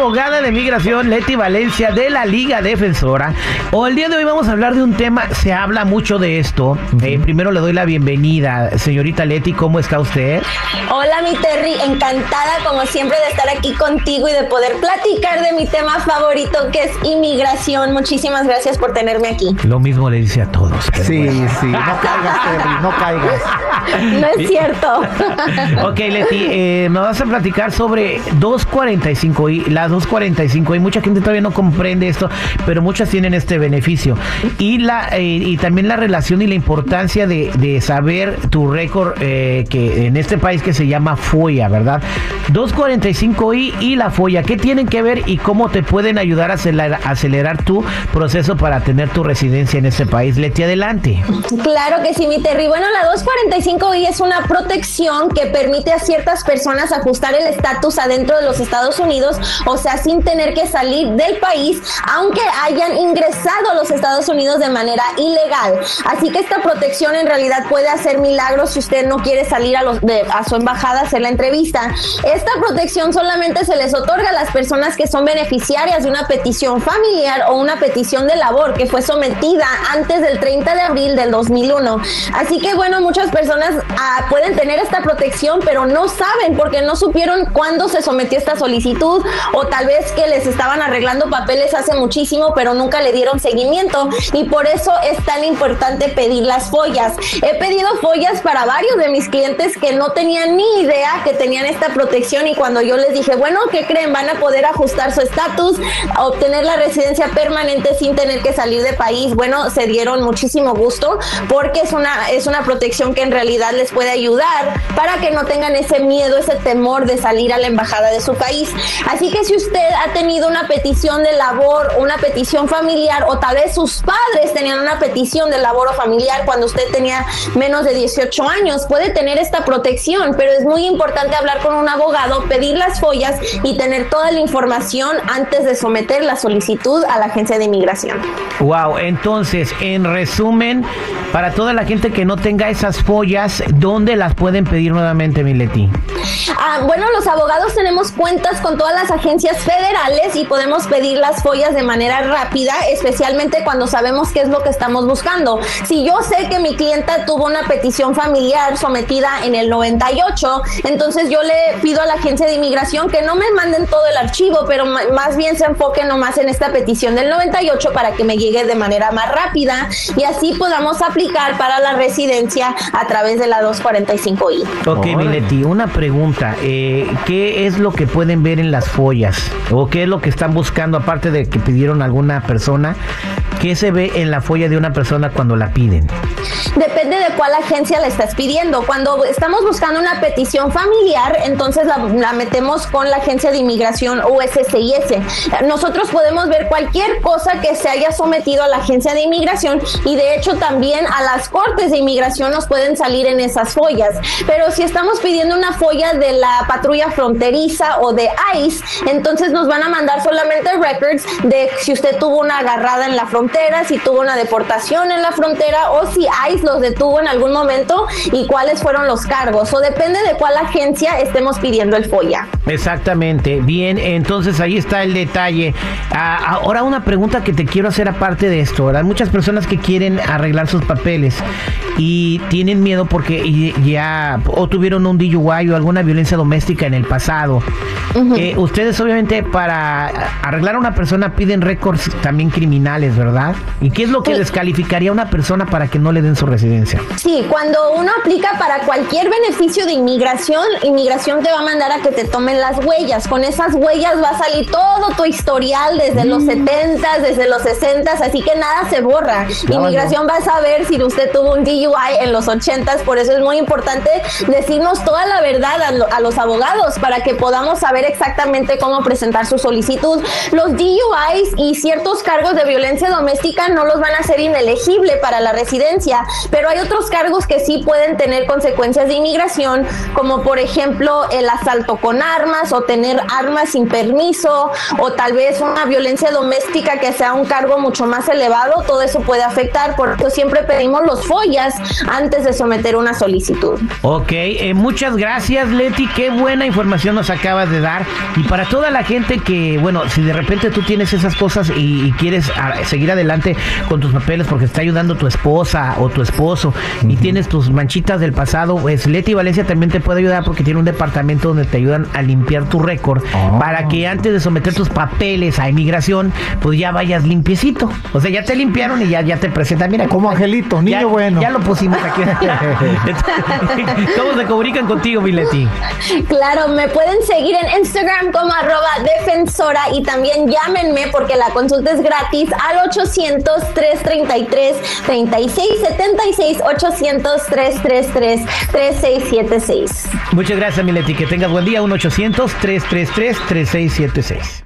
abogada de migración, Leti Valencia, de la Liga Defensora. O el día de hoy vamos a hablar de un tema, se habla mucho de esto. Eh, primero le doy la bienvenida. Señorita Leti, ¿cómo está usted? Hola, mi Terry, encantada como siempre de estar aquí contigo y de poder platicar de mi tema favorito, que es inmigración. Muchísimas gracias por tenerme aquí. Lo mismo le dice a todos. Sí, sí, no caigas, Terry, no caigas. No es cierto. ok, Leti, eh, me vas a platicar sobre 245 y la 245 y mucha gente todavía no comprende esto, pero muchas tienen este beneficio y la eh, y también la relación y la importancia de, de saber tu récord eh, que en este país que se llama FOIA, ¿verdad? 245i y la FOIA, ¿qué tienen que ver y cómo te pueden ayudar a acelerar, acelerar tu proceso para tener tu residencia en este país? Leti, adelante. Claro que sí, mi Terry. Bueno, la 245i es una protección que permite a ciertas personas ajustar el estatus adentro de los Estados Unidos, o sea, sin tener que salir del país, aunque hayan ingresado a los Estados Unidos de manera ilegal. Así que esta protección en realidad puede hacer milagros si usted no quiere salir a, los, de, a su embajada a hacer la entrevista. Esta protección solamente se les otorga a las personas que son beneficiarias de una petición familiar o una petición de labor que fue sometida antes del 30 de abril del 2001. Así que bueno, muchas personas ah, pueden tener esta protección, pero no saben porque no supieron cuándo se sometió esta solicitud o tal vez que les estaban arreglando papeles hace muchísimo, pero nunca le dieron seguimiento y por eso es tan importante pedir las follas. He pedido follas para varios de mis clientes que no tenían ni idea que tenían esta protección y cuando yo les dije, bueno, ¿qué creen? Van a poder ajustar su estatus, obtener la residencia permanente sin tener que salir de país. Bueno, se dieron muchísimo gusto porque es una, es una protección que en realidad les puede ayudar para que no tengan ese miedo, ese temor de salir a la embajada de su país. Así que si usted ha tenido una petición de labor, una petición familiar o tal vez sus padres tenían una petición de labor o familiar cuando usted tenía menos de 18 años, puede tener esta protección, pero es muy importante hablar con un abogado, pedir las follas y tener toda la información antes de someter la solicitud a la agencia de inmigración. Wow, entonces, en resumen, para toda la gente que no tenga esas follas, ¿dónde las pueden pedir nuevamente, Mileti? Ah, bueno, los abogados tenemos cuentas con todas las agencias federales y podemos pedir las follas de manera rápida, especialmente cuando sabemos qué es lo que estamos buscando. Si yo sé que mi clienta tuvo una petición familiar sometida en el 98, entonces yo le pido a la agencia de inmigración que no me manden todo el archivo, pero más bien se enfoquen nomás en esta petición del 98 para que me llegue de manera más rápida y así podamos aplicar para la residencia a través de la 245i. Ok, Mileti, una pregunta. Eh, ¿Qué es lo que pueden ver en las follas? ¿O qué es lo que están buscando, aparte de que pidieron alguna persona? ¿Qué se ve en la folla de una persona cuando la piden? Depende de cuál agencia la estás pidiendo. Cuando estamos buscando una petición familiar, entonces la, la metemos con la agencia de inmigración USCIS. Nosotros podemos ver cualquier cosa que se haya sometido a la agencia de inmigración y de hecho también a las cortes de inmigración nos pueden salir en esas follas. Pero si estamos pidiendo una folla de la patrulla fronteriza o de ICE, entonces nos van a mandar solamente records de si usted tuvo una agarrada en la frontera, si tuvo una deportación en la frontera o si ICE los detuvo en algún momento y cuáles fueron los cargos. O depende de cuál agencia estemos pidiendo el FOIA. Exactamente. Bien, entonces ahí está el detalle. Ah, ahora una pregunta que te quiero hacer aparte de esto, ¿verdad? Muchas personas que quieren arreglar sus papeles y tienen miedo porque ya o tuvieron un DUI o alguna violencia doméstica en el pasado. Eh, ustedes obviamente para arreglar a una persona piden récords también criminales, ¿verdad? ¿Y qué es lo que descalificaría a una persona para que no le den su residencia? Sí, cuando uno aplica para cualquier beneficio de inmigración, inmigración te va a mandar a que te tomen las huellas. Con esas huellas va a salir todo tu historial desde los 70, desde los 60, así que nada se borra. inmigración va a saber si usted tuvo un DUI en los 80, por eso es muy importante decirnos toda la verdad a, a los abogados para que podamos saber exactamente cómo presentar su solicitud. Los DUIs y ciertos cargos de violencia doméstica doméstica no los van a hacer inelegible para la residencia, pero hay otros cargos que sí pueden tener consecuencias de inmigración, como por ejemplo el asalto con armas o tener armas sin permiso o tal vez una violencia doméstica que sea un cargo mucho más elevado, todo eso puede afectar, por eso siempre pedimos los follas antes de someter una solicitud. Ok, eh, muchas gracias Leti, qué buena información nos acabas de dar y para toda la gente que, bueno, si de repente tú tienes esas cosas y, quieres a, seguir adelante con tus papeles porque está ayudando tu esposa o tu esposo y tienes tus manchitas del pasado, pues Leti Valencia también te puede ayudar porque tiene un departamento donde te ayudan a limpiar tu récord Oh. para que antes de someter tus papeles a inmigración, pues ya vayas limpiecito. O sea, ya te limpiaron y ya, ya te presentan. Mira, Como Angelito, niño ya, bueno. Ya lo pusimos aquí. ¿Cómo se comunican contigo, mi Leti? Claro, me pueden seguir en Instagram como arroba defensora y también llámenme porque la consulta es gratis al 800-333-3676, 800-333-3676. Muchas gracias, mi Leti. Que tengas buen día. 1-800-333-3676.